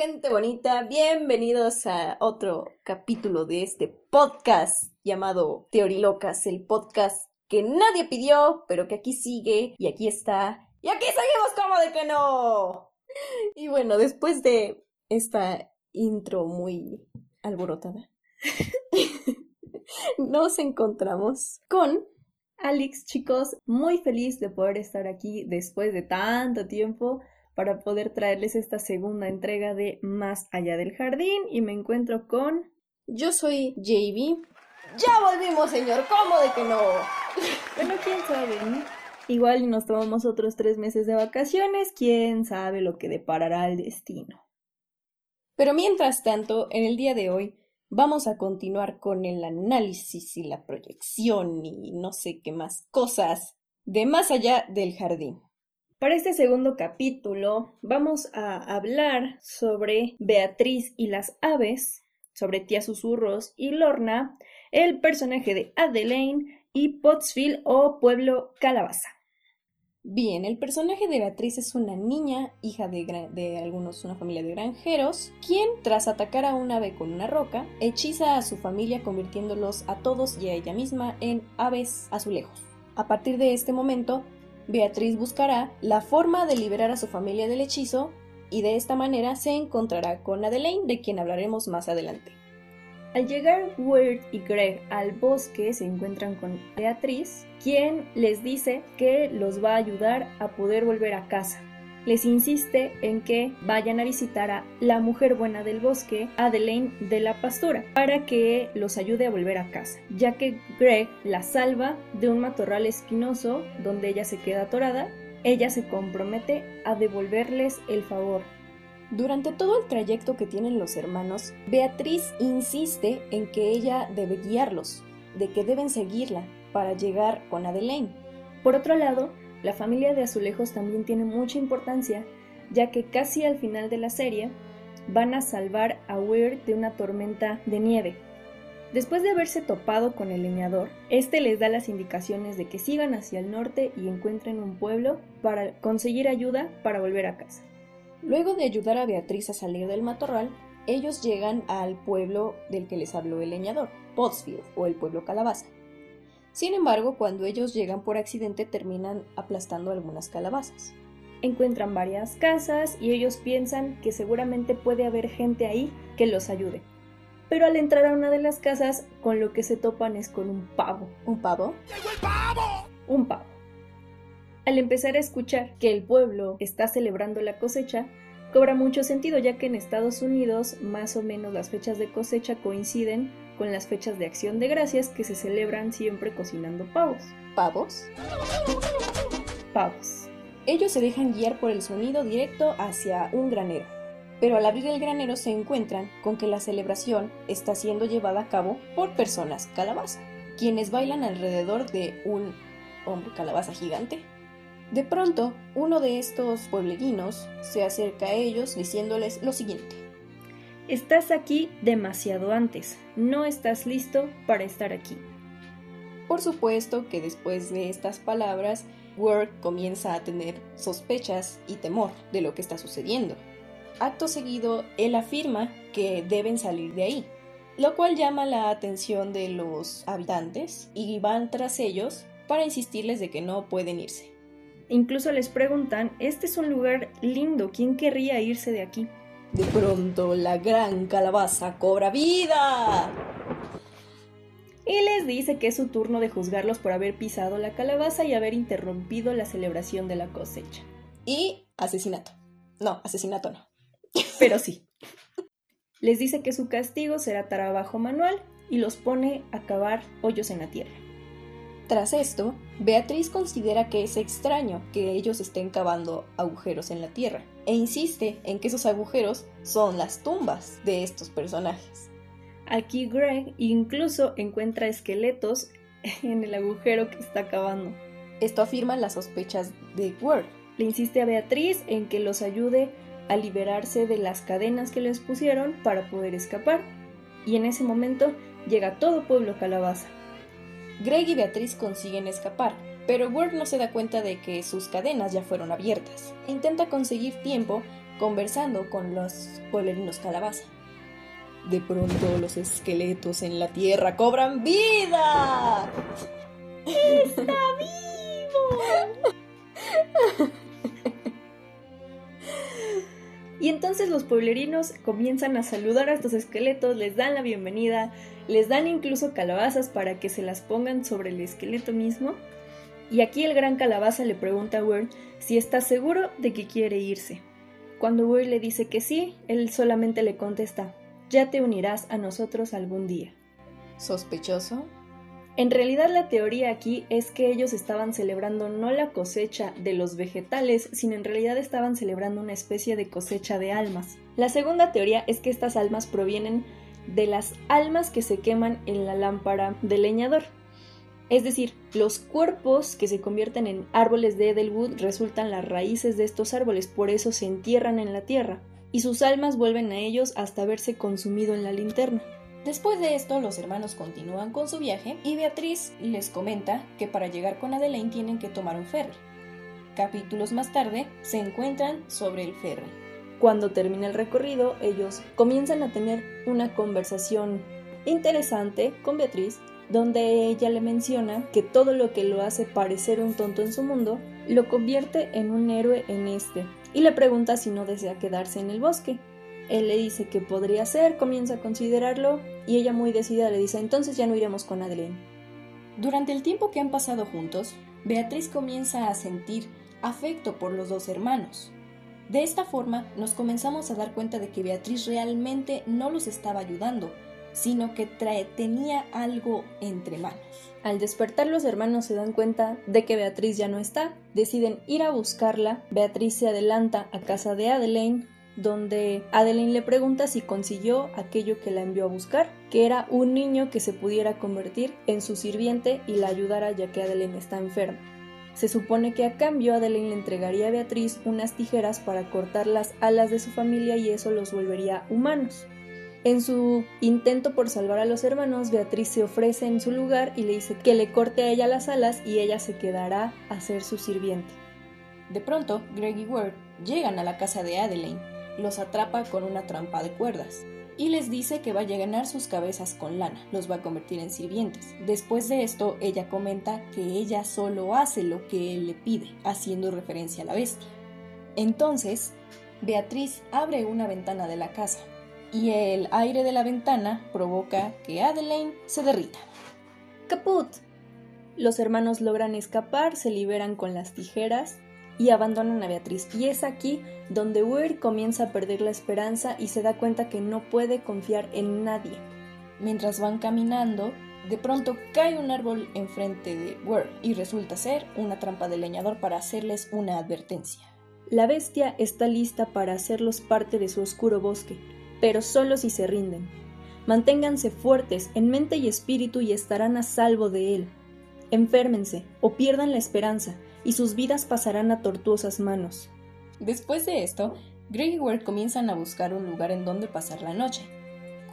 gente bonita, bienvenidos a otro capítulo de este podcast llamado Teorilocas, el podcast que nadie pidió, pero que aquí sigue y aquí está. Y aquí seguimos como de que no. Y bueno, después de esta intro muy alborotada, nos encontramos con Alex, chicos, muy feliz de poder estar aquí después de tanto tiempo para poder traerles esta segunda entrega de Más allá del jardín y me encuentro con... Yo soy JB. Ya volvimos, señor, ¿cómo de que no? bueno, quién sabe, ¿no? Igual nos tomamos otros tres meses de vacaciones, quién sabe lo que deparará el destino. Pero mientras tanto, en el día de hoy vamos a continuar con el análisis y la proyección y no sé qué más cosas de más allá del jardín. Para este segundo capítulo vamos a hablar sobre Beatriz y las aves, sobre Tía Susurros y Lorna, el personaje de Adelaine y Pottsville o Pueblo Calabaza. Bien, el personaje de Beatriz es una niña, hija de, de, algunos, una familia de granjeros, quien, tras atacar a un ave con una roca, hechiza a su familia convirtiéndolos a todos y a ella misma en aves azulejos. A partir de este momento, Beatriz buscará la forma de liberar a su familia del hechizo y de esta manera se encontrará con Adelaine, de quien hablaremos más adelante. Al llegar Weird y Greg al bosque se encuentran con Beatriz, quien les dice que los va a ayudar a poder volver a casa les insiste en que vayan a visitar a la mujer buena del bosque, Adelaine de la pastura, para que los ayude a volver a casa, ya que Greg la salva de un matorral espinoso donde ella se queda atorada, ella se compromete a devolverles el favor. Durante todo el trayecto que tienen los hermanos, Beatriz insiste en que ella debe guiarlos, de que deben seguirla para llegar con Adelaine. Por otro lado, la familia de azulejos también tiene mucha importancia, ya que casi al final de la serie van a salvar a Weird de una tormenta de nieve. Después de haberse topado con el leñador, este les da las indicaciones de que sigan hacia el norte y encuentren un pueblo para conseguir ayuda para volver a casa. Luego de ayudar a Beatriz a salir del matorral, ellos llegan al pueblo del que les habló el leñador, Pottsfield o el pueblo Calabaza. Sin embargo, cuando ellos llegan por accidente terminan aplastando algunas calabazas. Encuentran varias casas y ellos piensan que seguramente puede haber gente ahí que los ayude. Pero al entrar a una de las casas, con lo que se topan es con un pavo. ¿Un pavo? ¡Llegó el pavo! Un pavo. Al empezar a escuchar que el pueblo está celebrando la cosecha, cobra mucho sentido ya que en Estados Unidos más o menos las fechas de cosecha coinciden con las fechas de acción de gracias que se celebran siempre cocinando pavos. ¿Pavos? Pavos. Ellos se dejan guiar por el sonido directo hacia un granero, pero al abrir el granero se encuentran con que la celebración está siendo llevada a cabo por personas calabaza, quienes bailan alrededor de un hombre calabaza gigante. De pronto, uno de estos pueblerinos se acerca a ellos diciéndoles lo siguiente. Estás aquí demasiado antes, no estás listo para estar aquí. Por supuesto que después de estas palabras, Word comienza a tener sospechas y temor de lo que está sucediendo. Acto seguido, él afirma que deben salir de ahí, lo cual llama la atención de los habitantes y van tras ellos para insistirles de que no pueden irse. Incluso les preguntan, este es un lugar lindo, ¿quién querría irse de aquí? De pronto la gran calabaza cobra vida. Y les dice que es su turno de juzgarlos por haber pisado la calabaza y haber interrumpido la celebración de la cosecha. Y asesinato. No, asesinato no. Pero sí. Les dice que su castigo será trabajo manual y los pone a cavar hoyos en la tierra. Tras esto, Beatriz considera que es extraño que ellos estén cavando agujeros en la tierra e insiste en que esos agujeros son las tumbas de estos personajes. Aquí Greg incluso encuentra esqueletos en el agujero que está cavando. Esto afirma las sospechas de Word. Le insiste a Beatriz en que los ayude a liberarse de las cadenas que les pusieron para poder escapar. Y en ese momento llega todo pueblo calabaza. Greg y Beatriz consiguen escapar, pero Word no se da cuenta de que sus cadenas ya fueron abiertas. Intenta conseguir tiempo conversando con los pueblerinos calabaza. De pronto los esqueletos en la tierra cobran vida. ¡Está vivo! entonces los pueblerinos comienzan a saludar a estos esqueletos, les dan la bienvenida, les dan incluso calabazas para que se las pongan sobre el esqueleto mismo. Y aquí el gran calabaza le pregunta a Weir si está seguro de que quiere irse. Cuando Weir le dice que sí, él solamente le contesta, ya te unirás a nosotros algún día. ¿Sospechoso? En realidad la teoría aquí es que ellos estaban celebrando no la cosecha de los vegetales, sino en realidad estaban celebrando una especie de cosecha de almas. La segunda teoría es que estas almas provienen de las almas que se queman en la lámpara del leñador. Es decir, los cuerpos que se convierten en árboles de Edelwood resultan las raíces de estos árboles, por eso se entierran en la tierra, y sus almas vuelven a ellos hasta haberse consumido en la linterna. Después de esto, los hermanos continúan con su viaje y Beatriz les comenta que para llegar con Adelaine tienen que tomar un ferry. Capítulos más tarde, se encuentran sobre el ferry. Cuando termina el recorrido, ellos comienzan a tener una conversación interesante con Beatriz, donde ella le menciona que todo lo que lo hace parecer un tonto en su mundo, lo convierte en un héroe en este, y le pregunta si no desea quedarse en el bosque. Él le dice que podría ser, comienza a considerarlo y ella muy decidida le dice entonces ya no iremos con Adeline. Durante el tiempo que han pasado juntos, Beatriz comienza a sentir afecto por los dos hermanos. De esta forma nos comenzamos a dar cuenta de que Beatriz realmente no los estaba ayudando, sino que tenía algo entre manos. Al despertar los hermanos se dan cuenta de que Beatriz ya no está, deciden ir a buscarla, Beatriz se adelanta a casa de Adelaine, donde Adeline le pregunta si consiguió aquello que la envió a buscar, que era un niño que se pudiera convertir en su sirviente y la ayudara ya que Adeline está enferma. Se supone que a cambio Adeline le entregaría a Beatriz unas tijeras para cortar las alas de su familia y eso los volvería humanos. En su intento por salvar a los hermanos, Beatriz se ofrece en su lugar y le dice que le corte a ella las alas y ella se quedará a ser su sirviente. De pronto, Greg y Ward llegan a la casa de Adeline los atrapa con una trampa de cuerdas y les dice que va a llenar sus cabezas con lana, los va a convertir en sirvientes. Después de esto, ella comenta que ella solo hace lo que él le pide, haciendo referencia a la bestia. Entonces, Beatriz abre una ventana de la casa y el aire de la ventana provoca que Adelaine se derrita. ¡Caput! Los hermanos logran escapar, se liberan con las tijeras y abandonan a Beatriz. Y es aquí donde Weir comienza a perder la esperanza y se da cuenta que no puede confiar en nadie. Mientras van caminando, de pronto cae un árbol enfrente de Weir y resulta ser una trampa de leñador para hacerles una advertencia. La bestia está lista para hacerlos parte de su oscuro bosque, pero solo si se rinden. Manténganse fuertes en mente y espíritu y estarán a salvo de él. Enférmense o pierdan la esperanza, y sus vidas pasarán a tortuosas manos. Después de esto, Greg y Ward comienzan a buscar un lugar en donde pasar la noche.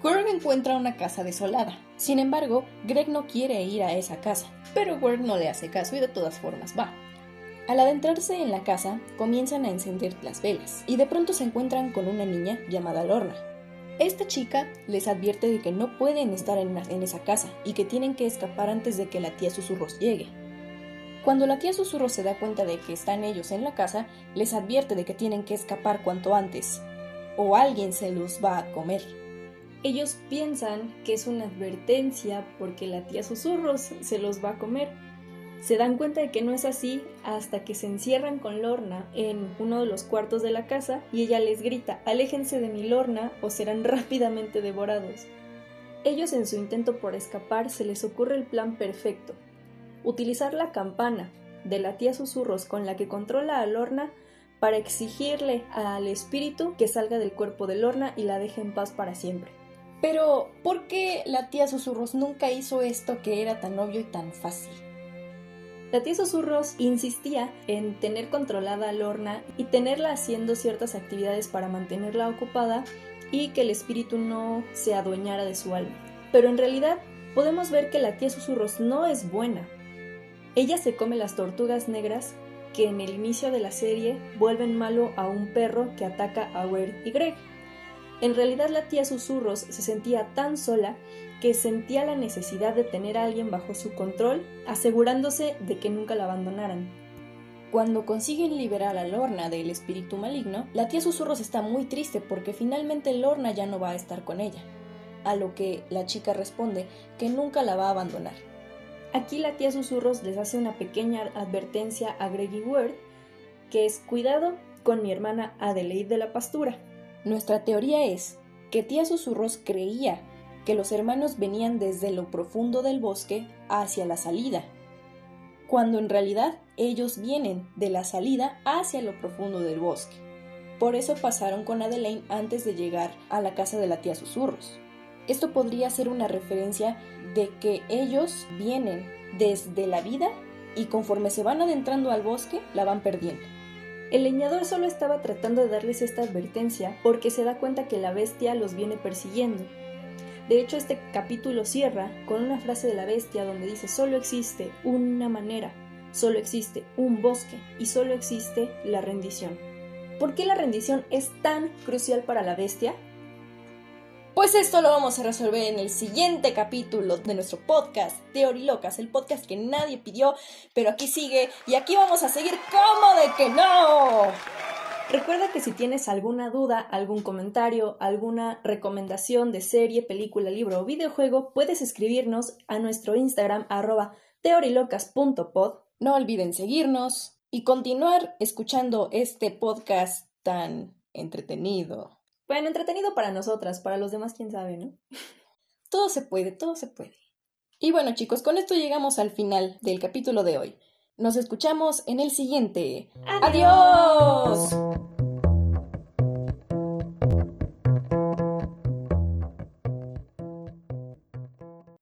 Ward encuentra una casa desolada. Sin embargo, Greg no quiere ir a esa casa, pero Ward no le hace caso y de todas formas va. Al adentrarse en la casa, comienzan a encender las velas y de pronto se encuentran con una niña llamada Lorna. Esta chica les advierte de que no pueden estar en esa casa y que tienen que escapar antes de que la tía Susurros llegue. Cuando la tía Susurro se da cuenta de que están ellos en la casa, les advierte de que tienen que escapar cuanto antes, o alguien se los va a comer. Ellos piensan que es una advertencia porque la tía Susurros se los va a comer. Se dan cuenta de que no es así hasta que se encierran con Lorna en uno de los cuartos de la casa y ella les grita, aléjense de mi Lorna o serán rápidamente devorados. Ellos en su intento por escapar se les ocurre el plan perfecto, utilizar la campana de la tía Susurros con la que controla a Lorna para exigirle al espíritu que salga del cuerpo de Lorna y la deje en paz para siempre. Pero, ¿por qué la tía Susurros nunca hizo esto que era tan obvio y tan fácil? La tía Susurros insistía en tener controlada a Lorna y tenerla haciendo ciertas actividades para mantenerla ocupada y que el espíritu no se adueñara de su alma. Pero en realidad podemos ver que la tía Susurros no es buena. Ella se come las tortugas negras que en el inicio de la serie vuelven malo a un perro que ataca a Weird y Greg. En realidad la tía Susurros se sentía tan sola que sentía la necesidad de tener a alguien bajo su control, asegurándose de que nunca la abandonaran. Cuando consiguen liberar a Lorna del espíritu maligno, la tía Susurros está muy triste porque finalmente Lorna ya no va a estar con ella, a lo que la chica responde que nunca la va a abandonar. Aquí la tía Susurros les hace una pequeña advertencia a Greggy Word, que es cuidado con mi hermana Adelaide de la Pastura. Nuestra teoría es que tía Susurros creía que los hermanos venían desde lo profundo del bosque hacia la salida, cuando en realidad ellos vienen de la salida hacia lo profundo del bosque. Por eso pasaron con Adelaine antes de llegar a la casa de la tía Susurros. Esto podría ser una referencia de que ellos vienen desde la vida y conforme se van adentrando al bosque la van perdiendo. El leñador solo estaba tratando de darles esta advertencia porque se da cuenta que la bestia los viene persiguiendo. De hecho, este capítulo cierra con una frase de la bestia donde dice solo existe una manera, solo existe un bosque y solo existe la rendición. ¿Por qué la rendición es tan crucial para la bestia? Pues esto lo vamos a resolver en el siguiente capítulo de nuestro podcast, Teorilocas, el podcast que nadie pidió, pero aquí sigue y aquí vamos a seguir como de que no. Recuerda que si tienes alguna duda, algún comentario, alguna recomendación de serie, película, libro o videojuego, puedes escribirnos a nuestro Instagram arroba teorilocas.pod. No olviden seguirnos y continuar escuchando este podcast tan entretenido. Bueno, entretenido para nosotras, para los demás, quién sabe, ¿no? Todo se puede, todo se puede. Y bueno, chicos, con esto llegamos al final del capítulo de hoy. Nos escuchamos en el siguiente. ¡Adiós!